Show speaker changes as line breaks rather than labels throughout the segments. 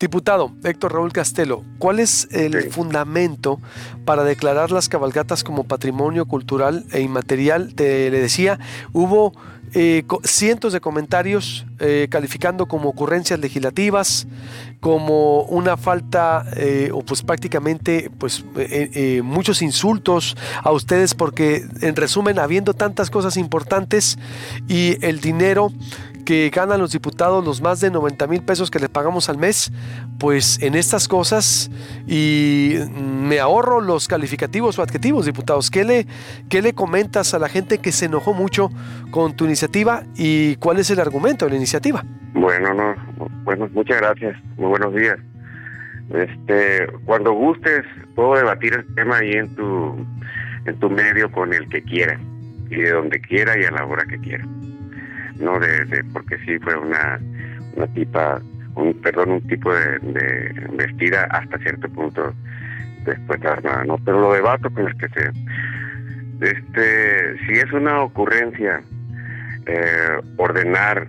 Diputado Héctor Raúl Castelo, ¿cuál es el fundamento para declarar las cabalgatas como patrimonio cultural e inmaterial? Te le decía, hubo eh, cientos de comentarios eh, calificando como ocurrencias legislativas, como una falta eh, o pues prácticamente pues muchos insultos a ustedes porque en resumen habiendo tantas cosas importantes y el dinero que ganan los diputados los más de 90 mil pesos que les pagamos al mes, pues en estas cosas y me ahorro los calificativos o adjetivos, diputados. ¿Qué le, qué le comentas a la gente que se enojó mucho con tu iniciativa y cuál es el argumento de la iniciativa?
Bueno, no, bueno, muchas gracias. Muy buenos días. Este, cuando gustes, puedo debatir el tema ahí en tu, en tu medio con el que quiera y de donde quiera y a la hora que quiera no de, porque sí fue una, una tipa, un perdón, un tipo de, vestida hasta cierto punto después de armada, ¿no? Pero lo debato con el que sea. Este, si es una ocurrencia eh, ordenar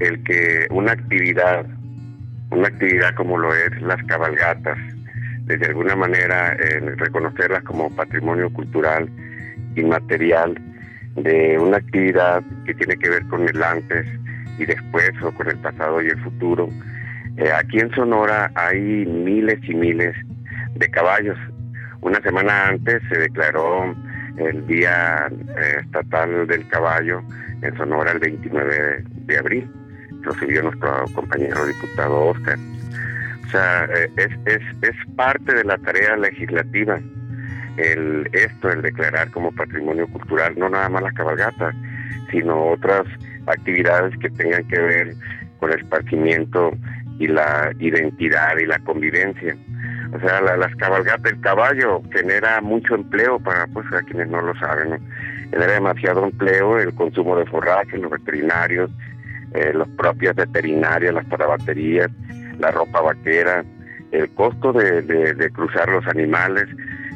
el que una actividad, una actividad como lo es las cabalgatas, de alguna manera reconocerlas como patrimonio cultural inmaterial, de una actividad que tiene que ver con el antes y después o con el pasado y el futuro. Eh, aquí en Sonora hay miles y miles de caballos. Una semana antes se declaró el Día eh, Estatal del Caballo en Sonora el 29 de, abril. Lo subió nuestro compañero diputado Oscar. O sea, eh, es, es, es parte de la tarea legislativa el esto, el declarar como patrimonio cultural, no nada más las cabalgatas, sino otras actividades que tengan que ver con el esparcimiento y la identidad y la convivencia. O sea, las cabalgatas, el caballo genera mucho empleo para pues a quienes no lo saben, genera demasiado empleo, el consumo de forraje, los veterinarios, eh, los propios veterinarios, las parabaterías, la ropa vaquera, el costo de cruzar los animales,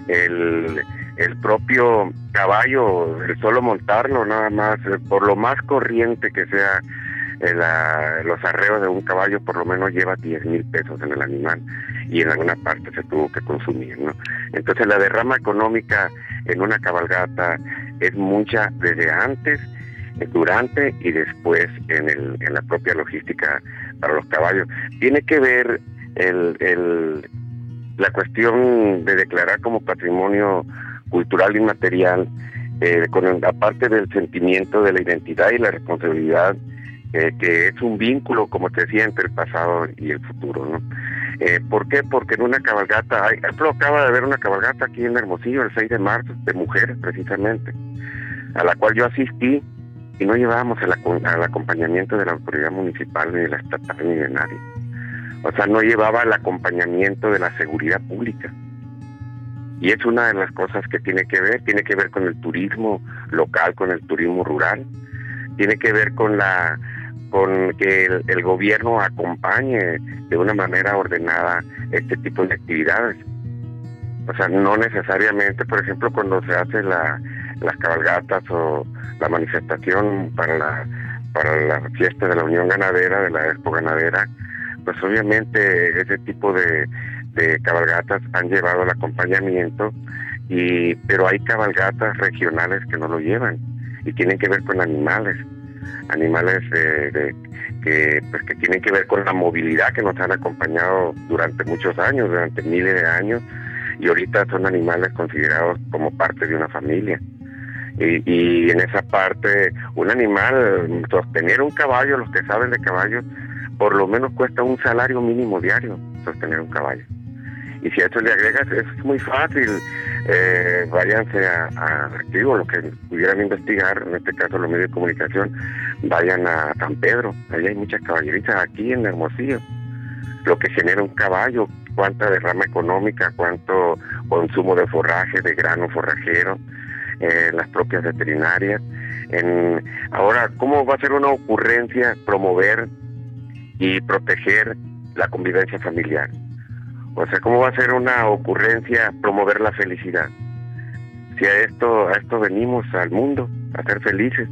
el, el propio caballo, el solo montarlo nada más, eh, por lo más corriente que sea eh, los arreos de un caballo, por lo menos lleva 10 mil pesos en el animal y en alguna parte se tuvo que consumir, ¿no? Entonces la derrama económica en una cabalgata es mucha desde antes, durante y después en, el, en la propia logística para los caballos. Tiene que ver el, el la cuestión de declarar como patrimonio cultural inmaterial, eh, con aparte del sentimiento de la identidad y la responsabilidad, eh, que es un vínculo, como te decía, entre el pasado y el futuro. ¿no? Eh, ¿Por qué? Porque en una cabalgata, hay, acaba de haber una cabalgata aquí en Hermosillo el 6 de marzo, de mujeres precisamente, a la cual yo asistí y no llevábamos el, el acompañamiento de la autoridad municipal, ni de la estatal, ni de nadie o sea, no llevaba el acompañamiento de la seguridad pública. Y es una de las cosas que tiene que ver, tiene que ver con el turismo local, con el turismo rural, tiene que ver con la con que el, gobierno acompañe de una manera ordenada este tipo de actividades. O sea, no necesariamente, por ejemplo, cuando se hace la, las cabalgatas o la manifestación para la para la fiesta de la Unión Ganadera, de la Expo Ganadera, pues obviamente ese tipo de, cabalgatas han llevado el acompañamiento, y pero hay cabalgatas regionales que no lo llevan y tienen que ver con animales, animales de, que, pues, que tienen que ver con la movilidad que nos han acompañado durante muchos años, durante miles de años, y ahorita son animales considerados como parte de una familia. Y, y, en esa parte, un animal, sostener un caballo, los que saben de caballos, por lo menos cuesta un salario mínimo diario sostener un caballo. Y si a esto le agregas, es muy fácil. Eh, váyanse a, a digo, lo que pudieran investigar, en este caso los medios de comunicación, vayan a San Pedro. Ahí hay muchas caballeritas aquí en Hermosillo. Lo que genera un caballo, cuánta derrama económica, cuánto consumo de forraje, de grano forrajero, eh, las propias veterinarias. En, ahora, ¿cómo va a ser una ocurrencia promover y proteger la convivencia familiar. O sea, ¿cómo va a ser una ocurrencia promover la felicidad? Si a esto, a esto venimos al mundo, a ser felices.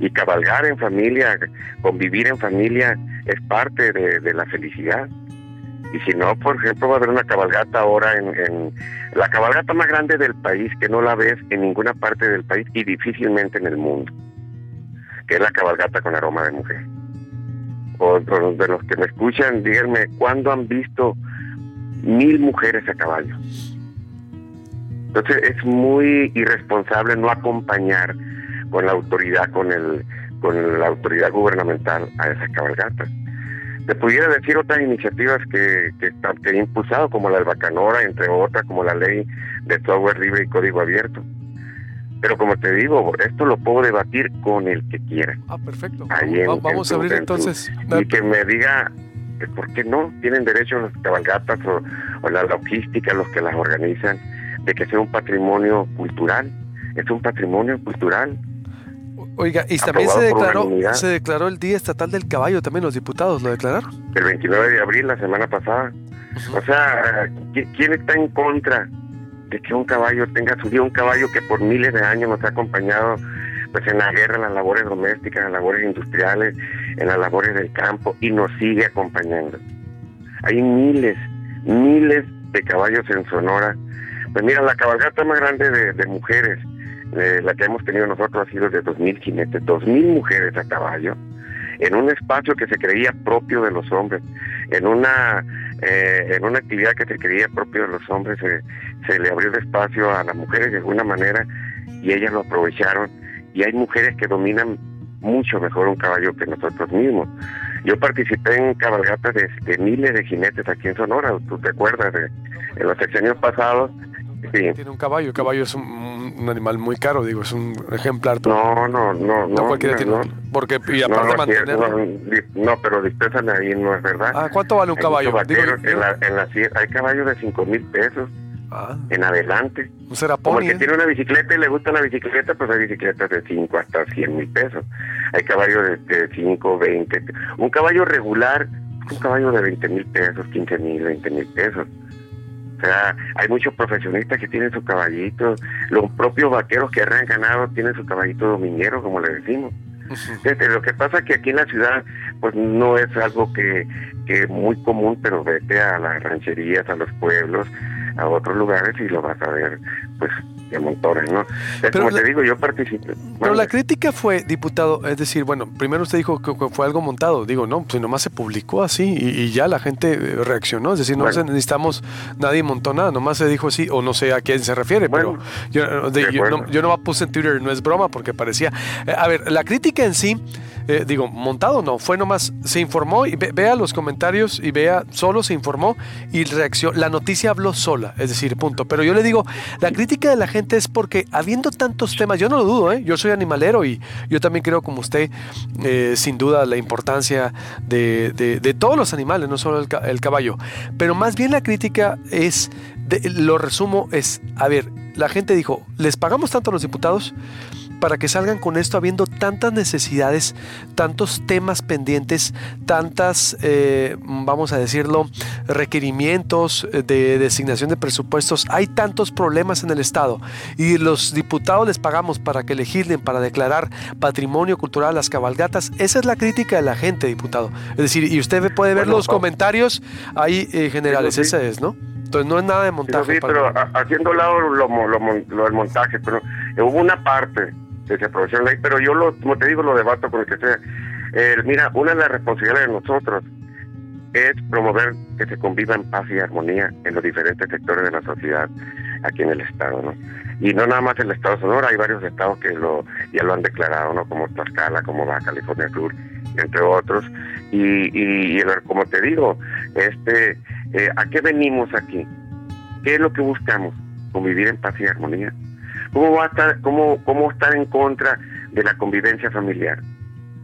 Y cabalgar en familia, convivir en familia, es parte de, la felicidad. Y si no, por ejemplo, va a haber una cabalgata ahora en, en, la cabalgata más grande del país, que no la ves en ninguna parte del país y difícilmente en el mundo, que es la cabalgata con aroma de mujer. De los que me escuchan, díganme, ¿cuándo han visto mil mujeres a caballo? Entonces es muy irresponsable no acompañar con la autoridad, con el, con la autoridad gubernamental a esas cabalgatas. Te pudiera decir otras iniciativas que, que, que he impulsado, como la del Bacanora, entre otras, como la ley de software libre y código abierto. Pero como te digo, esto lo puedo debatir con el que quiera.
Ah, perfecto. vamos, a abrir entonces.
y que me diga por qué no tienen derecho las cabalgatas o, o, la logística, los que las organizan, de que sea un patrimonio cultural. Es un patrimonio cultural
Oiga, y también se declaró, se declaró el Día Estatal del Caballo, también los diputados lo declararon.
El 29 de abril, la semana pasada. O sea, ¿quién está en contra que un caballo tenga su día? Un caballo que por miles de años nos ha acompañado pues en la guerra, en las labores domésticas, en las labores industriales, en las labores del campo y nos sigue acompañando. Hay miles, miles de caballos en Sonora. Pues mira, la cabalgata más grande de, de mujeres eh, la que hemos tenido nosotros ha sido de 2.000 jinetes, 2.000 mujeres a caballo, en un espacio que se creía propio de los hombres, en una eh, en una actividad que se creía propio de los hombres, se, le abrió el espacio a las mujeres de alguna manera y ellas lo aprovecharon. Y hay mujeres que dominan mucho mejor un caballo que nosotros mismos. Yo participé en cabalgatas de, miles de jinetes aquí en Sonora, tú te acuerdas, de, en los años pasados.
Tiene un caballo, el caballo es un un animal muy caro, digo, es un ejemplar.
No, no, no. No
cualquiera tiene. Porque, y aparte mantenerlo.
No, pero dispénsame ahí, no es verdad.
Ah, ¿cuánto vale un caballo?
en la, en la, hay caballos de 5 mil pesos. Ah. En adelante.
Un
Como el que tiene una bicicleta y le gusta la bicicleta, pues hay bicicletas de 5 hasta 100 mil pesos. Hay caballos de 5, 20. Un caballo regular, un caballo de 20 mil pesos, 15 mil, 20 mil pesos. O sea, hay muchos profesionistas que tienen su caballito, los propios vaqueros que han ganado tienen su caballito dominguero, como le decimos. lo que pasa es que aquí en la ciudad, pues no es algo que, que muy común, pero vete a las rancherías, a los pueblos, a otros lugares y lo vas a ver, pues de montones, ¿no? como te digo, yo participé.
Pero la crítica fue, diputado, es decir, bueno, primero usted dijo que fue algo montado, digo, no, pues nomás se publicó así y, ya la gente reaccionó, es decir, no necesitamos, nadie montó nada, nomás se dijo así, o no sé a quién se refiere, pero yo, yo, no, yo no puse en Twitter, no es broma, porque parecía, eh, a ver, la crítica en sí eh, digo, montado no, fue nomás, se informó y vea los comentarios y vea, solo se informó y reaccionó, la noticia habló sola, es decir, punto. Pero yo le digo, la crítica de la gente es porque habiendo tantos temas, yo no lo dudo, ¿eh? yo soy animalero y yo también creo como usted, eh, sin duda, la importancia de, de, todos los animales, no solo el, caballo, pero más bien la crítica es, lo resumo, es, a ver, la gente dijo, les pagamos tanto a los diputados, para que salgan con esto habiendo tantas necesidades, tantos temas pendientes, tantas, eh, vamos a decirlo, requerimientos de designación de presupuestos. Hay tantos problemas en el Estado y los diputados les pagamos para que legislen, para declarar patrimonio cultural las cabalgatas. Esa es la crítica de la gente, diputado. Es decir, y usted puede ver los comentarios ahí eh, generales, ese es, ¿no? Entonces no es nada de montaje.
Sí, pero haciendo lado lo, lo, del montaje, pero hubo una parte que se aprovechó la ley, pero yo, lo, como te digo, lo debato con el que sea. Eh, mira, una de las responsabilidades de nosotros es promover que se conviva en paz y armonía en los diferentes sectores de la sociedad aquí en el Estado, ¿no? Y no nada más en el Estado de Sonora, hay varios estados que lo ya lo han declarado, ¿no? Como Tlaxcala, como Baja California Sur, entre otros. Y, y, y como te digo, este, eh, ¿a qué venimos aquí? ¿Qué es lo que buscamos? Convivir en paz y armonía. ¿Cómo va a estar, cómo, cómo estar en contra de la convivencia familiar?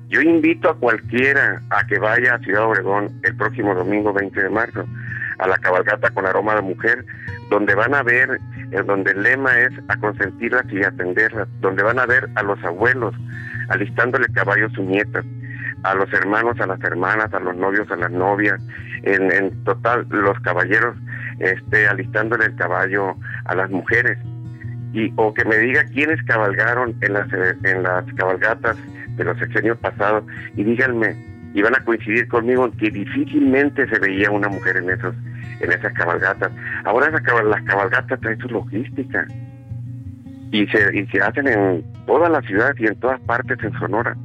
Yo invito a cualquiera a que vaya a Ciudad Obregón el próximo domingo 20 de marzo a la cabalgata con aroma de mujer, donde van a ver, donde el lema es a consentirlas y atenderlas, donde van a ver a los abuelos alistándole caballos a sus nietas, a los hermanos, a las hermanas, a los novios, a las novias, en, en total los caballeros este, alistándole el caballo a las mujeres y o que me diga quiénes cabalgaron en las en las cabalgatas de los sexenios pasados y díganme y van a coincidir conmigo en que difícilmente se veía una mujer en esos en esas cabalgatas. Ahora las cabalgatas traen su logística y se, y se hacen en toda la ciudad y en todas partes en Sonora.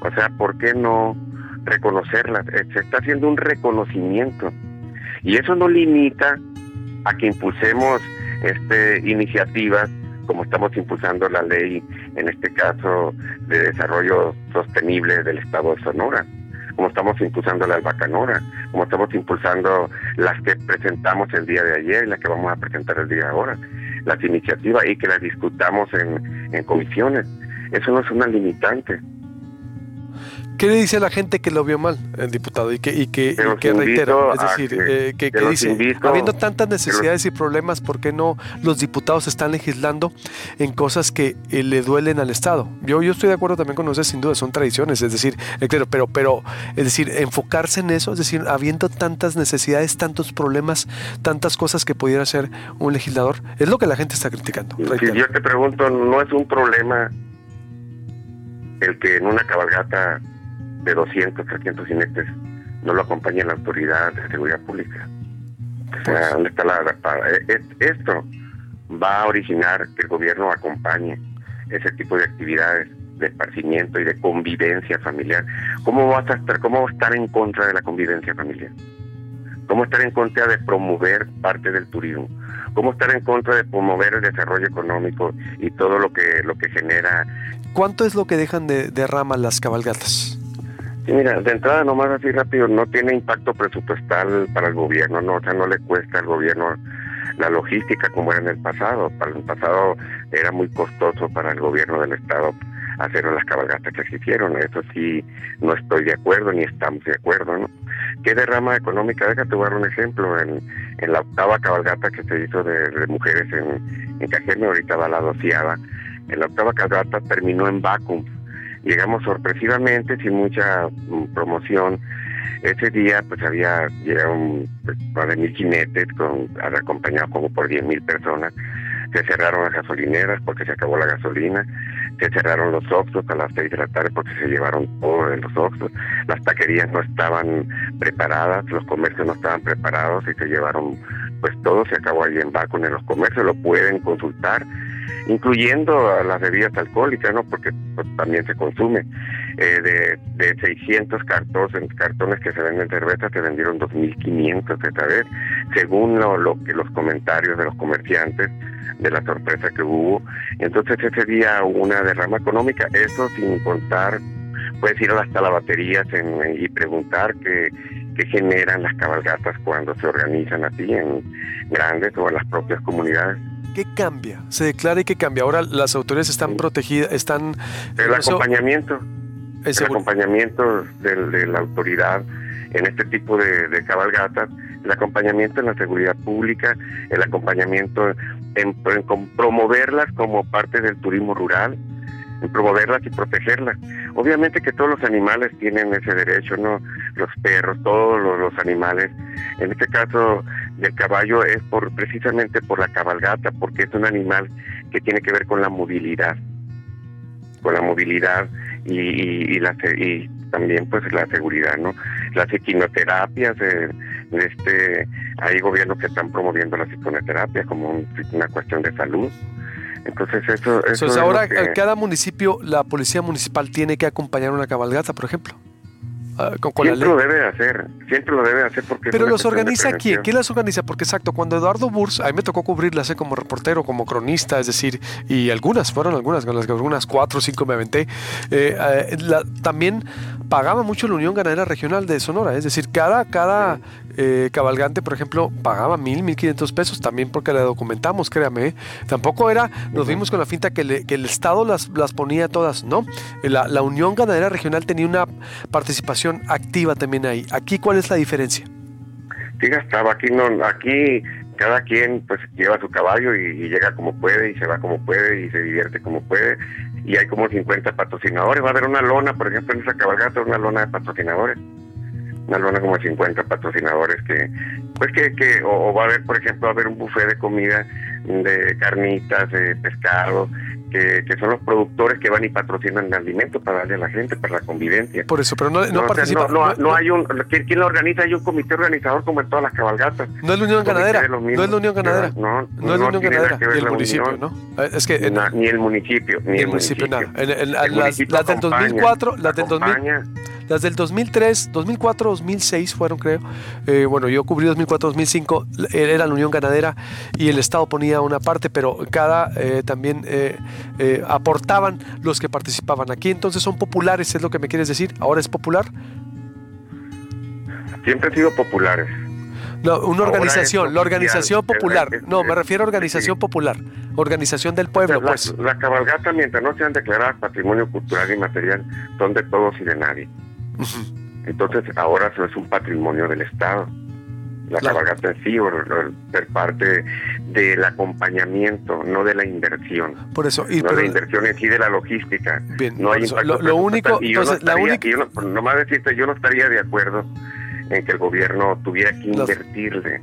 O sea, ¿por qué no reconocerlas? Eh, se está haciendo un reconocimiento y eso no limita a que impulsemos este iniciativas como estamos impulsando la ley, en este caso, de desarrollo sostenible del Estado de Sonora como estamos impulsando la albacanora, como estamos impulsando las que presentamos el día de ayer y las que vamos a presentar el día de ahora, las iniciativas y que las discutamos en, en comisiones. Eso no es una limitante.
¿Qué le dice a la gente que lo vio mal, el diputado? Y que, y que, reitera, es decir, que, eh, que, dice, habiendo tantas necesidades y problemas, ¿por qué no los diputados están legislando en cosas que eh, le duelen al Estado? Yo, yo estoy de acuerdo también con ustedes, sin duda, son tradiciones, es decir, eh, claro, pero, pero, es decir, enfocarse en eso, es decir, habiendo tantas necesidades, tantos problemas, tantas cosas que pudiera hacer un legislador, es lo que la gente está criticando.
Si yo te pregunto, ¿no es un problema el que en una cabalgata de 200, 300 jinetes no lo acompaña la autoridad de seguridad pública. O sea, pues ¿dónde está la, e, Esto va a originar que el gobierno acompañe ese tipo de actividades de esparcimiento y de convivencia familiar. ¿Cómo vas a estar, cómo a estar en contra de la convivencia familiar? ¿Cómo estar en contra de promover parte del turismo? ¿Cómo estar en contra de promover el desarrollo económico y todo lo que lo que genera?
¿Cuánto es lo que dejan de, de rama las cabalgatas?
Sí, mira, de entrada nomás así rápido, no tiene impacto presupuestal para el gobierno, no, o sea, no le cuesta al gobierno la logística como era en el pasado. Para el pasado era muy costoso para el gobierno del estado hacer las cabalgatas que se hicieron. Eso sí, no estoy de acuerdo ni estamos de acuerdo, ¿no? ¿Qué derrama económica? Déjate dar un ejemplo. En, en la octava cabalgata que se hizo de, mujeres en, en Cajeme, ahorita va la doceava, en la octava cabalgata terminó en vacuum Llegamos sorpresivamente, sin mucha mm, promoción. Ese día pues había llegado pues, más de mil jinetes, con, acompañado como por diez mil personas. Se cerraron las gasolineras porque se acabó la gasolina. Se cerraron los oxos a las seis de la tarde porque se llevaron todo de los oxos. Las taquerías no estaban preparadas, los comercios no estaban preparados y se llevaron pues todo. Se acabó ahí en Bacon en los comercios, lo pueden consultar incluyendo a las bebidas alcohólicas, ¿no? Porque pues, también se consume. Eh, de, de 600 cartones, que se venden cerveza, se vendieron 2.500 esta vez, según lo, lo, que los comentarios de los comerciantes de la sorpresa que hubo. Entonces ese día una derrama económica, eso sin contar, puedes ir hasta las baterías en, y preguntar qué, qué generan las cabalgatas cuando se organizan así en grandes o en las propias comunidades.
¿Qué cambia? Se declara y qué cambia. Ahora las autoridades están protegidas, están...
El acompañamiento. El acompañamiento de, la autoridad en este tipo de, cabalgatas, el acompañamiento en la seguridad pública, el acompañamiento en, promoverlas como parte del turismo rural, en promoverlas y protegerlas. Obviamente que todos los animales tienen ese derecho, ¿no? Los perros, todos los animales. En este caso, del caballo es por precisamente por la cabalgata, porque es un animal que tiene que ver con la movilidad, con la movilidad y, la, y también pues la seguridad, ¿no? Las equinoterapias, eh, este, hay gobiernos que están promoviendo las equinoterapias como una cuestión de salud. Entonces eso, eso
es ahora cada municipio, la policía municipal tiene que acompañar una cabalgata, por ejemplo.
Ah, siempre lo debe hacer, siempre lo debe hacer porque...
Pero los organiza quién, ¿quién las organiza? Porque exacto, cuando Eduardo Burs, a mí me tocó cubrirlas como reportero, como cronista, es decir, y algunas, fueron algunas, con las que algunas cuatro o cinco me aventé, eh, eh, también pagaba mucho la Unión Ganadera Regional de Sonora, es decir, cada, cada eh, cabalgante, por ejemplo, pagaba mil, mil quinientos pesos, también porque la documentamos, créame, tampoco era, nos vimos con la finta que, el Estado las, las ponía todas, ¿no? La, la Unión Ganadera Regional tenía una participación activa también ahí. Aquí, ¿cuál es la diferencia?
Sí, gastaba, aquí no, aquí cada quien pues lleva su caballo y, llega como puede y se va como puede y se divierte como puede y hay como 50 patrocinadores, va a haber una lona, por ejemplo en esa cabalgata una lona de patrocinadores, una lona como 50 patrocinadores que pues que, que o, va a haber por ejemplo va a haber un buffet de comida de carnitas, de pescado, que, son los productores que van y patrocinan el alimento para darle a la gente, para la convivencia.
Por eso, pero no, no, participa.
no, hay un. ¿quién, lo organiza? Hay un comité organizador como en todas las cabalgatas.
No es la Unión Ganadera. No es la Unión Ganadera. No, no, es la Unión Ganadera. Ni el municipio, ¿no? Es
que. ni el municipio. Ni, el municipio, nada.
las, del 2004, las del 2000. Las del 2003, 2004, 2006 fueron, creo. Eh, bueno, yo cubrí 2004, 2005, era la Unión Ganadera y el Estado ponía una parte, pero cada eh, también eh, aportaban los que participaban. Aquí entonces son populares, es lo que me quieres decir. ¿Ahora es popular?
Siempre han sido populares.
No, una organización, la organización popular. no, me refiero a organización popular, organización del pueblo.
La,
pues.
la cabalgata, mientras no sean declaradas patrimonio cultural y material, son de todos y de nadie. Entonces ahora eso es un patrimonio del Estado. La cabalgata en sí, o, ser parte del acompañamiento, no de la inversión.
Por eso,
y, no de la inversión en sí de la logística.
Bien, no hay lo, único,
y yo no estaría, no, decirte, yo no estaría de acuerdo en que el gobierno tuviera que invertirle.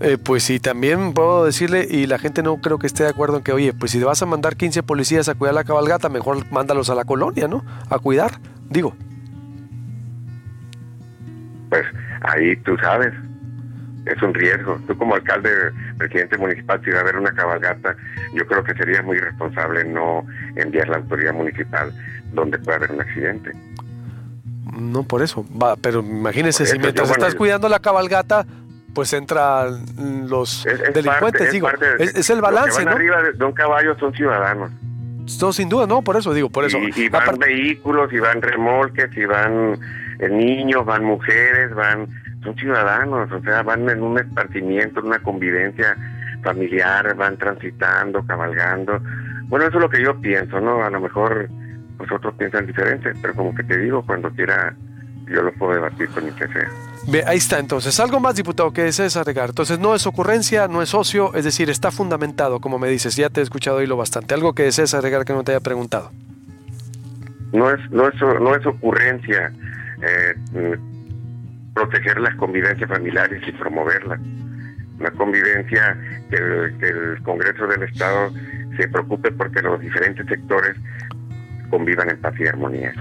Eh, pues sí, también puedo decirle, y la gente no creo que esté de acuerdo en que, oye, pues si te vas a mandar 15 policías a cuidar la cabalgata, mejor mándalos a la colonia, ¿no? A cuidar digo.
Pues ahí tú sabes, es un riesgo. Tú como alcalde, presidente municipal, si va a haber una cabalgata, yo creo que sería muy irresponsable no enviar la autoridad municipal donde pueda haber un accidente.
No por eso, va, pero imagínese, si mientras estás cuidando la cabalgata, pues entran los delincuentes, digo, es, el balance,
¿no? arriba de un caballo son ciudadanos.
No, sin duda, no, por eso digo, por eso.
Y, van vehículos, y van remolques, y van eh, niños, van mujeres, van, son ciudadanos, o sea, van en un esparcimiento, en una convivencia familiar, van transitando, cabalgando. Bueno, eso es lo que yo pienso, ¿no? A lo mejor vosotros piensan diferente, pero como que te digo, cuando quiera, yo lo puedo debatir con mi que sea
ahí está entonces. Algo más, diputado, que desees agregar. Entonces no es ocurrencia, no es ocio, es decir, está fundamentado, como me dices. Ya te he escuchado y lo bastante. Algo que desees agregar que no te haya preguntado.
No es, no es, no es ocurrencia eh, proteger las convivencias familiares y promoverlas. Una convivencia que el Congreso del Estado se preocupe porque los diferentes sectores convivan en paz y armonía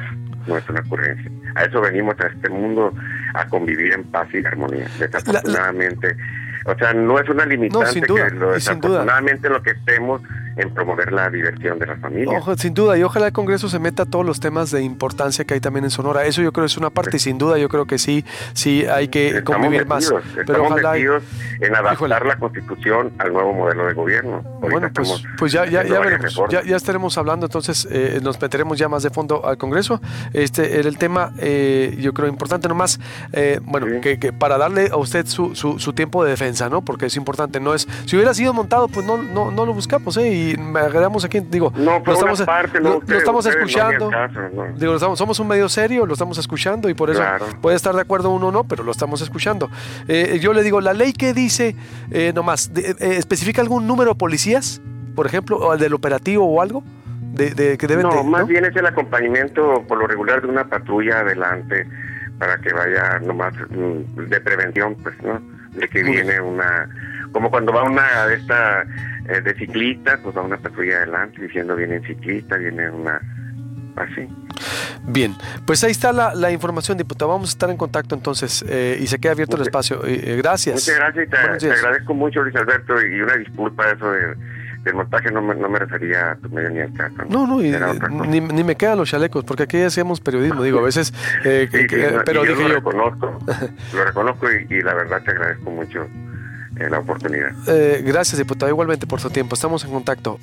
no es una ocurrencia. A eso venimos a este mundo, a convivir en paz y armonía. Desafortunadamente, o sea, no es una limitante sin duda, que lo, desafortunadamente lo que estemos en promover la diversión de las familias.
Ojo, sin duda, y ojalá el Congreso se meta a todos los temas de importancia que hay también en Sonora. Eso yo creo es una parte, y sin duda yo creo que sí, sí hay que convivir más.
Pero ojalá metidos en adaptar la Constitución al nuevo modelo de gobierno.
bueno, pues, pues ya, ya, ya veremos, ya, ya, estaremos hablando, entonces eh, nos meteremos ya más de fondo al Congreso. Este era el tema, eh, yo creo importante nomás, eh, bueno, que, que, para darle a usted su, su, su, tiempo de defensa, ¿no? Porque es importante, no es, si hubiera sido montado, pues no, no, no lo buscamos, ¿eh? Me agregamos aquí, digo,
no, lo estamos,
lo, estamos escuchando, digo, somos un medio serio, lo estamos escuchando y por eso puede estar de acuerdo uno o no, pero lo estamos escuchando. Eh, yo le digo, la ley que dice, eh, nomás, eh, ¿especifica algún número de policías, por ejemplo, o el del operativo o algo? De, que deben
no, más bien es el acompañamiento por lo regular de una patrulla adelante para que vaya nomás mm, de prevención, pues, ¿no? De que viene una como cuando va una de esta eh, de ciclistas, pues va una patrulla adelante diciendo viene ciclista, viene una así.
Bien, pues ahí está la, información, diputado. Vamos a estar en contacto entonces eh, y se queda abierto el espacio. Eh, gracias.
Muchas gracias y te, agradezco mucho, Luis Alberto, y una disculpa eso de, del montaje, no me, no me refería a tu medio ni al caso.
No, no, ni, ni, me quedan los chalecos, porque aquí hacemos periodismo, digo, a veces. pero
yo lo reconozco, lo reconozco y la verdad te agradezco mucho la oportunidad.
Eh, gracias, diputado, igualmente por su tiempo. Estamos en contacto.